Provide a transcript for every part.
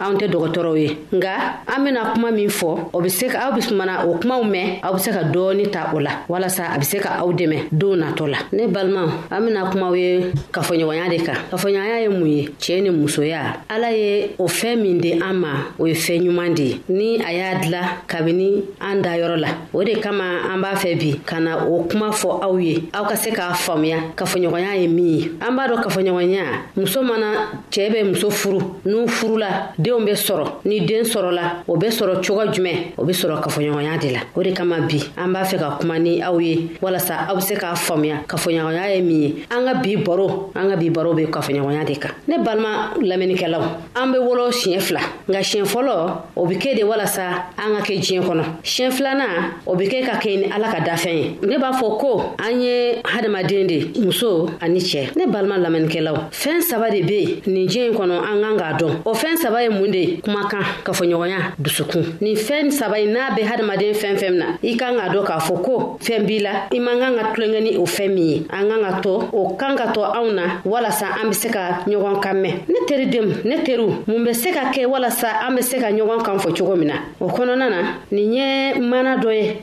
anw tɛ dɔgɔtɔrɔw ye nka an bɛna kuma min fɔ o bɛ se aw bɛ sumana o kumaw mɛn aw bɛ se ka dɔɔni ta o la walasa a bɛ se ka aw dɛmɛ don natɔ la ne balimaw an bɛna kumaw ye kafoɲɔgɔnya de kan kafoɲɔgɔnya ye mun ye cɛɛ ni musoya ala ye o fɛn min di an ma o ye fɛn ɲuman de ye ni a y'a dila kabini an dayɔrɔ la o de kama an b'a fɛ bi ka na o kuma fɔ aw ye aw ka se k'a faamuya kafoɲɔgɔnya ye min ye an b'a dɔn kafoɲɔgɔnya muso mana cɛɛ bɛ muso furu n'u furula denw bɛ sɔrɔ ni den sɔrɔla o bɛ sɔrɔ cogo jumɛn o bɛ sɔrɔ kafoɲɔgɔnya de la o de kama bi an b'a fɛ ka kuma ni aw ye walasa aw bɛ se k'a faamuya kafoɲɔgɔnya ye min ye an ka bi baro an ka bi baro bɛ kafoɲɔgɔnya de kan ne balima lamɛnnikɛlaw an bɛ wolo siɲɛ fila nka siɲɛ fɔlɔ o bɛ kɛ de walasa an ka kɛ diɲɛ kɔnɔ siɲɛ filanan o bɛ kɛ ka kɛ ni ala ka dafɛn ye ne b'a fɔ ko an ye hadamaden de muso ani cɛ ne balima lamɛnnikɛlaw fɛɛn saba de be yen nin diɲɛ in kɔnɔ an kan k'a dɔn o fɛɛn saba ye mun de ye kumakan kafoɲɔgɔnya dusukun nin fɛɛn saba ye n'a be hadamaden fɛn fɛn na i kan k'a dɔn k'a fɔ ko fɛɛn b'i la i man kan ka tulonkɛ ni o fɛɛn min ye an kan ka tɔ o kan ka tɔ anw na walasa an be se ka ɲɔgɔn kan mɛn ne teri dem ne teriw mun be se ka kɛ walasa an be se ka ɲɔgɔn kan fɔ cogo min na o kɔnɔna na nin ye mana dɔ ye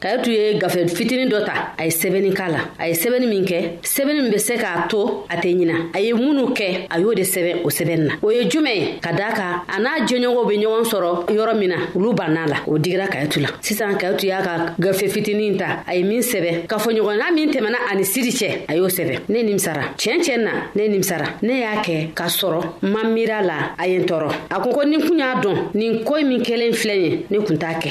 kayitu ye gafe fitinin dɔ ta a ye sɛbɛnni k'a la a ye sɛbɛnni min kɛ sɛbɛnni min bɛ se k'a to a tɛ ɲina a ye minnu kɛ a y'o de sɛbɛn o sɛbɛnni na o ye jumɛn ye ka daa kan a n'a jɛɲɔgɔnw bɛ ɲɔgɔn sɔrɔ yɔrɔ min na olu bann'a la o digira kayitu la sisan kayitu y'a ka gafe fitinin ta a ye min sɛbɛn kafoɲɔgɔnya min tɛmɛna ani siri cɛ a y'o sɛbɛn ne nimisara tiɲɛ tiɲɛ na ne nimisara ne y'a kɛ k'a sɔrɔ ma miira la a ye n tɔɔrɔ a ko ko ni kun y'a dɔn nin ko min kɛlen filɛ ye ne kun t'a kɛ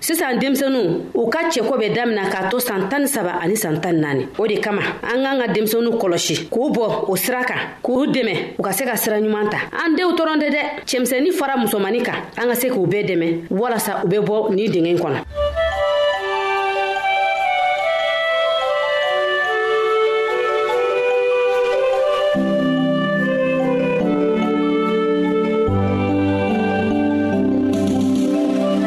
sisan denmisɛnninw u ka cɛko bɛ damina k'a to san tan ni saba ani san tan naani o de kama an k'an ka denmisɛnninw kɔlɔsi k'u bɔ o sira kan k'u dɛmɛ u ka se ka sira ɲuman ta an denw tɔrɔn tɛ dɛ cɛmisɛnnin fara musomani kan an ka se k'u bɛɛ dɛmɛ walasa u bɛ bɔ nin dingɛ kɔnɔ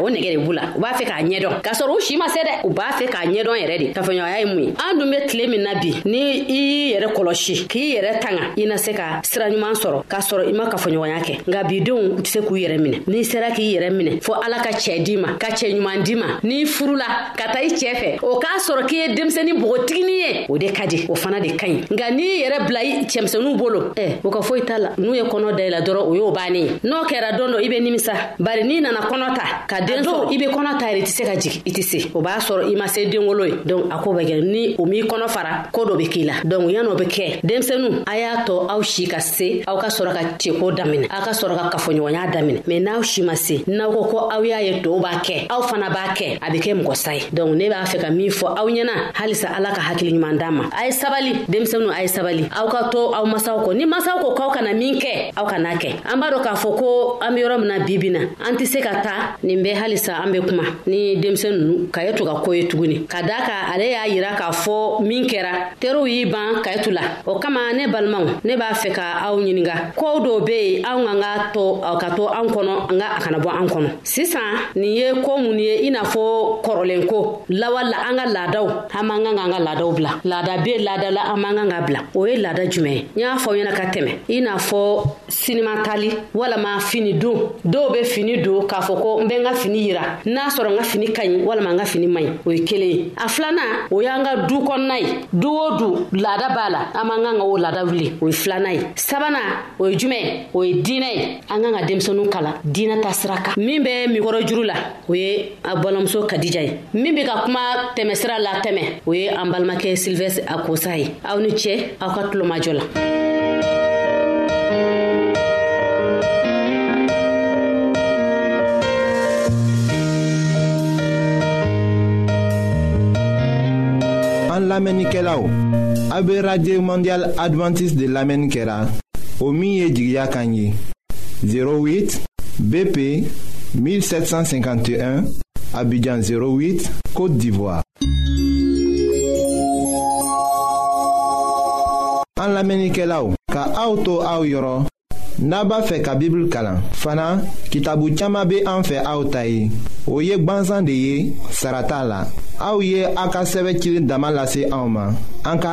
o nɛgɛ de b'u la u b'a fɛ k'a ɲɛdɔn k'a sɔrɔ u si ma se dɛ u b'a fɛ k'a ɲɛdɔn yɛrɛ de kafoɲɔgɔnya ye mun ye an dun bɛ tile min na bi ni i y'i yɛrɛ kɔlɔsi k'i yɛrɛ tanga i na se ka sira ɲuman sɔrɔ k'a sɔrɔ i ma kafoɲɔgɔnya kɛ nka bidenw u tɛ se k'u yɛrɛ minɛ n'i sera k'i yɛrɛ minɛ fɔ ala ka cɛɛ di ma ka cɛɛ ɲuman di ma n'i furula ka taa i cɛɛ fɛ o k'a sɔrɔ k'i ye denmisɛni bogotigini ye o de ka di o fana de ka ɲi nka n'i yɛrɛ bila i cɛmisɛnuw bolo ɛ o ka foyi t'a la n'u ye kɔnɔ dayɛlɛ dɔrɔn o y'o bannen ye n'o kɛra don dɔ i bɛ nimisa bari n'i nana kɔnɔ ta ka den sɔrɔ i be kɔnɔ ta yɛrɛ i tɛ se ka jigi i tɛ se o b'a sɔrɔ i ma se denwolo ye donc a ko bɛ kɛ ni o m'i kɔnɔ fara ko dɔ be k'i la donc yan'o be kɛ denmisɛnu a y'a tɔ aw si ka se aw ka sɔrɔ ka ceko daminɛ aw ka sɔrɔ ka kafoɲɔgɔnya daminɛ mɛ n'aw si ma se n'aw ko ko aw y'a ye tɔw b'a kɛ aw fana b'a kɛ a be kɛ mɔgɔ sa ye donc ne b'a fɛ ka min fɔ aw ɲɛna halisa ala ka hakili ɲuman d'an ma a ye sabali denmisɛnu a ye sabali aw ka to aw masaw kɔ ni masaw ko k'aw kana min kɛ aw kan'a kɛ an b'a dɔ k'a fɔ ko an be yɔrɔ min na bibi na an tɛ se ka taa nin bɛ halisa an be kuma ni denmisɛn nunu ka ye to ka ko ye tuguni ka daa ka ale y'a yira k'a fɔ min kɛra teriw y'i ban ka la o kama ne balimaw ne b'a fɛ ka aw ɲininga kɔw dɔw be yen anw ka ka to ka to an kɔnɔ nka a kana bɔ an kɔnɔ sisan nin ye ko mun ye i n'a fɔ kɔrɔlen ko lawa la an ka laadaw an man kan k'an ka laadaw bila laada be laada la an man kan ka bila o ye laada jumɛn ye n y'a fɔ ɲɛna ka tɛmɛ i n'a fɔ sinima tali walama fini don dɔw be fini don k'a fɔ ko n bɛ n ka fini yira n'a sɔrɔ n ka fini ka ɲi walama n ka fini man ɲi o ye kelen ye a filanan o y'an ka du kɔnɔna ye du o du laada b'a la an man kan ka o laada wuli o ye filanan ye sabanan o ye jumɛn o ye diinɛ ye an kan ka denmisɛnninw kalan diinɛ ta sira kan min bɛ mikɔrɔ juru la o ye a balimamuso kadija ye min bɛ ka kuma tɛmɛsira la tɛmɛ o ye an balimakɛ silvɛs a kosa ye aw ni cɛ aw ka tulomajɔ la an lamɛnnikɛlaw a bɛ radio mondial adventiste de lamɛnni kɛra la o min ye jigiya kan ye 08 BP 1751 Abidjan 08 Côte d'Ivoire. An lamenikelaw ka auto to aw yɔrɔ n'a b'a fɛ ka bibulu kalan fana kitabu caaman be an fɛ aw ta ye o ye gwansan de ye sarata la aw ye aw ka sɛbɛ cilen dama lase anw ma an ka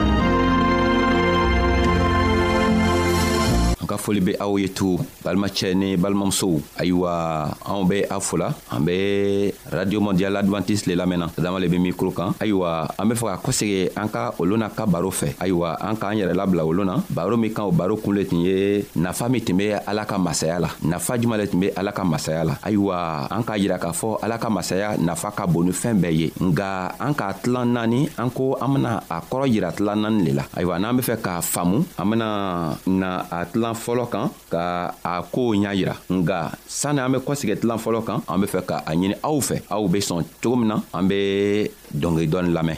an ka foli be aw ye tu balimacɛ ni balimamusow ayiwa anw be a fola an be radio mondial advantiste le lamɛnna adama le be mikro kan ayiwa an be fɛ ka kosegi an ka olu na ka baro fɛ ayiwa an k'an yɛrɛ labila olu na baro min kan o baro kun le tun ye nafa min tun be ala ka masaya la nafa juman le tun be ala ka masaya la ayiwa an k'a yira k'a fɔ ala ka masaya nafa ka bon ni fɛɛn bɛɛ ye nga a an k'a tilan naani an ko an bena a kɔrɔ yira tilan naani le la ayiwa n'an be fɛ k'a faamu an bena na a tilan fɔlɔ kan ka a koow ɲa yira nga sanni an be kɔsegɛ tilan fɔlɔ kan an be fɛ ka a ɲini aw fɛ aw be sɔn cogo min na an be dɔngeri dɔɔni lamɛn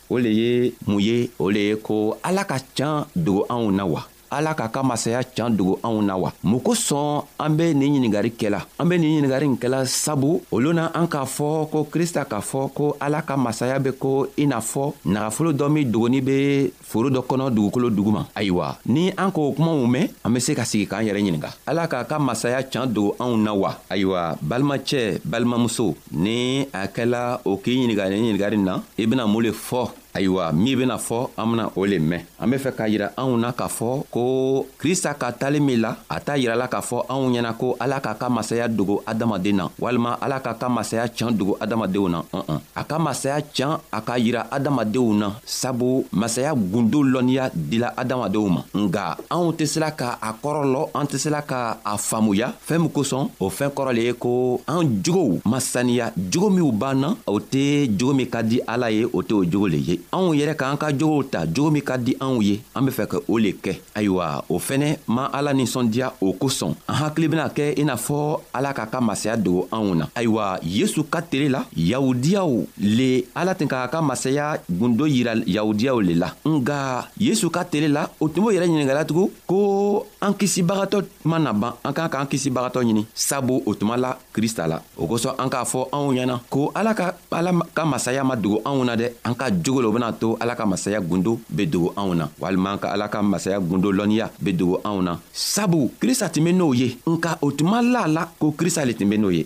o le ye mun ye o le ye ko ala ka can dogo anw na wa ala k'a ka masaya can dogo anw na wa mun kosɔn an be nin ɲiningari kɛla an be nin ɲiningari nin kɛla sabu olu na an k'a fɔ ko krista k'a fɔ ko ala ka masaya be ko i n'a fɔ nagafolo dɔ min dogoni be foro dɔ kɔnɔ dugukolo duguma ayiwa ni an k'o kumaw mɛn an be se ka sigi k'an yɛrɛ ɲininga ala k'a ka masaya can dogo anw na wa ayiwa balimacɛ balimamuso ni a kɛla o k'i ɲininka ni ɲininkali na i bɛna mun le fɔ ayiwa min bɛna fɔ an bɛna o le mɛn an be fɛ k'a yira anw na k'a fɔ ko krista ka tali min la a t'a yirala k'a fɔ anw ɲɛna ko ala k'a ka masaya dogo adamaden na walima ala k'a ka masaya can dogo adamadenw na ɔn a ka masaya can a k'a yira adamadenw na sabu masaya gundo lɔnniya dila adamadenw ma nga anw tɛ sela ka a kɔrɔ lɔ an tɛ sela ka a faamuya fɛɛn min kosɔn o fɛn kɔrɔ le ye ko an jogow ma saniya jogo minw b'an na o tɛ jogo min ka di ala ye o tɛ o jogo le ye anw yɛrɛ k'an ka jogow ta jogo min ka di anw ye an be fɛ ka o le kɛ ayiwa o fɛnɛ ma ala ninsɔndiya o kosɔn an hakili bena kɛ i n'a fɔ ala k'a ka masaya dogo anw na ayiwa yesu ka tele la yahudiyaw le ala tun k'a ka masaya gundo yira yahudiyaw le la nga yesu ka tele la o tun b'o yɛrɛ ɲiningala tugun ko an kisibagatɔ mana ban an k'an k'an kisibagatɔ ɲini sabu o tuma la krista la o kosɔn an k'a fɔ anw ɲɛna ko ala ka ala ka masaya ma dogo anw na dɛ an ka jogo lo bena to ala ka masaya gundo be dogo anw na walima an ka ala ka masaya gundo lɔnniya be dogo anw na sabu krista tun be n'o ye nka o tuma la la ko krista le tun be n'o ye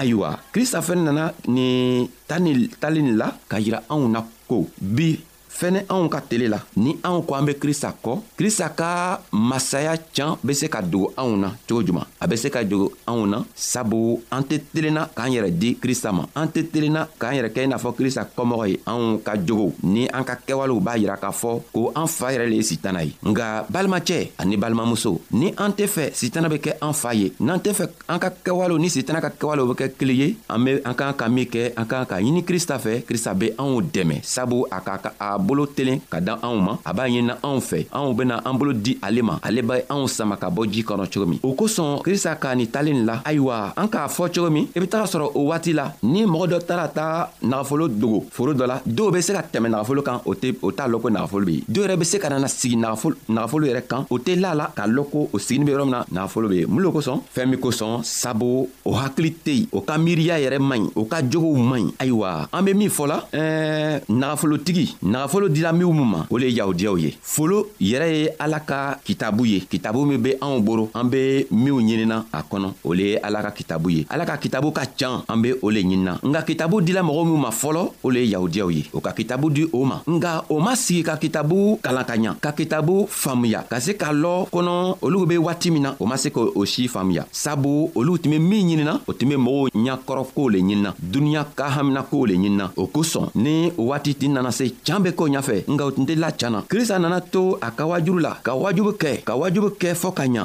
ayiwa krista fɛnɛ nana nin tani tali nin la ka yira anw na ko bi fɛnɛ anw ka tele la ni anw ko an be krista kɔ krista ka masaya can be se ka dogo anw na cogo juman a bɛ se ka jogo anw na sabu an tɛ telenna k'an yɛrɛ di krista ma an tɛ telenna k'an yɛrɛ kɛ i n'a fɔ krista kɔmɔgɔ ye anw ka jogow ni an ka kɛwalew b'a yira k'a fɔ ko an fa yɛrɛ le ye sitana ye nka balimacɛ ani balimamuso ni an tɛ fɛ sitana bɛ kɛ an fa ye n'an tɛ fɛ an ka kɛwalew ni sitana ka kɛwalew bɛ kɛ kelen ye an be an k'an ka min kɛ an k'an ka ɲini krista fɛ krista be anw dɛmɛ sabu a k'a ka a bolo telen ka dan anw ma a b'a ɲinina anw fɛ anw bena an bolo di ale ma ale bɛ anw sama ka bɔ ji kɔnɔ cogo min o kosɔn krista k'a ni talen la ayiwa an k'a fɔ cogo min i be taga sɔrɔ o waati la ni mɔgɔ dɔ taara ta nagafolo dogo foro dɔ la dɔw be se ka tɛmɛ nagafolo kan o tɛ o t'a lɔn ko nagafolo be yen dɔw yɛrɛ be se ka nana sigi nagafolo yɛrɛ kan o tɛ la la k'a lɔn ko o sigini be yɔrɔ min na nagafolo be yen mun lo kosɔn fɛɛn min kosɔn sabu o hakili tɛ yen o ka miiriya yɛrɛ man ɲi o ka jogow man ɲi ayiwa an be min fɔ la ɛɛ nagafolotigi nagafolo dira minw ma o le ye yahudiyaw ye folo yɛrɛ ye ala ka kitabu ye kitabu min be anw boro an be minw ɲinina a kɔnɔ o le ye ala ka kitabu ye ala ka kitabu ka can an be o le ɲinina nka kitabu dila mɔgɔw minw ma fɔlɔ o le ye yahudiyaw ye o ka kitabu di o ma nka o ma sigi ka kitabu kalan ka ɲa ka kitabu faamuya ka se k'a lɔ kɔnɔ olu be waati min na o ma se ka o si faamuya sabu olu tun be min ɲinina o tun be mɔgɔw ɲakɔrɔkow le ɲinina duniɲa ka haminakow le ɲinina o kosɔn ni o waati tin nana se can be k'o ɲafɛ nka o tun tɛ la can na krista nana to a ka wajubu la ka wajubu kɛ ka wajubu kɛ fɔɔ ka ɲa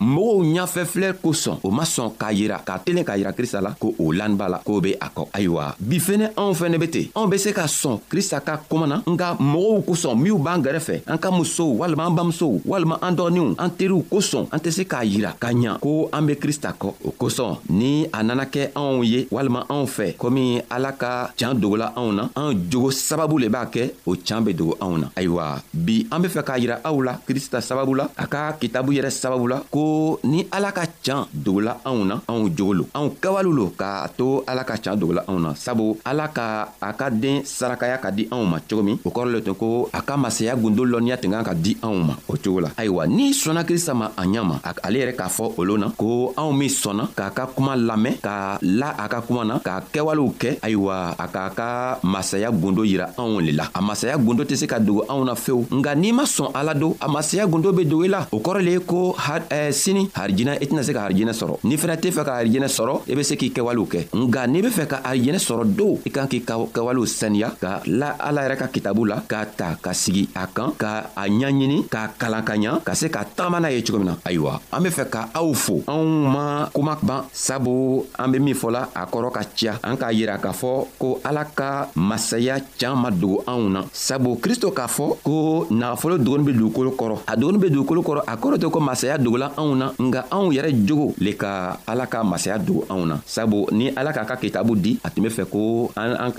mɔgɔw ɲafɛfilɛ kosɔn o ma sɔn k'a yira k'a telen k'a yira krista la ko o laniba la k'o be a kɔ ayiwa bi fɛnɛ anw fɛnɛ be ten anw be se ka sɔn krista ka kɔma na nka mɔgɔw kosɔn minw b'an gɛrɛfɛ an ka musow walima an bamusow walima an dɔgɔninw an teriw kosɔn an tɛ se k'a yira ka ɲa ko an be krista kɔ o kosɔn ni a nana kɛ anw ye walima anw fɛ komi ala ka can dogola anw na an jogo sababu le b'a kɛ o can be dogo anw na ayiwa bi an be fɛ k'a yira aw la krista sababu la a ka kitabu yɛrɛ sababu la ko ni ala ka can dogola anw na anw jogo lo anw kawalo lo k'a to ala ka can dogola anw na sabu ala ka a ka den sarakaya ka di anw ma cogo min o kɔrɔ le tun ko a ka masaya gundo lɔnniya tun kan ka di anw ma o cogo la ayiwa n'i sɔnna krista ma a ɲa ma ale yɛrɛ k'a fɔ olu na ko anw min sɔnna k'a ka kuma lamɛn k'a la a ka kuma na k'a kɛwalew kɛ ayiwa a k'a ka masaya gundo yira anw le la a masaya gundo tɛ se ka dogo anw na fewu nka n'i ma sɔn ala don a masaya gundo be dogo i la o kɔrɔ le ye ko eh, sini harijinɛ i tɛna se ka harijinɛ sɔrɔ n'i fɛnɛ tɛ fɛ ka harijinɛ sɔrɔ i be se k'i kɛwalew kɛ nka n'i be fɛ ka harijinɛ sɔrɔ don i kan k'i ka kɛwalew saniya ka la ala yɛrɛ ka kitabu la k'a ta ka sigi a kan ka a ɲaɲini k'a kalan ka ɲa ka se ka taama n'a ye cogo min na ayiwa an be fɛ ka aw fo anw ma kuma ban sabu an be min fɔla a kɔrɔ ka ciya an k'a yira k'a fɔ ko ala ka masaya caaman dogo anw na sabu kristo k'a fɔ ko nagafolo dogoni be dugukolo kɔrɔ a dogoni be dugukolo kɔrɔ a kɔrɔ tɛ ko masaya dogola anw na nka anw yɛrɛ jogo le ka ala ka masaya dogo anw na sabu ni ala k'a ka kitabu di a tun be fɛ ko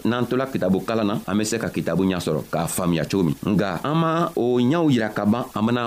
n'an tola kitabu kalan na an be se ka kitabu ɲa sɔrɔ k'a faamiya cogo min nga an ma o ɲaw yira ka ban an bena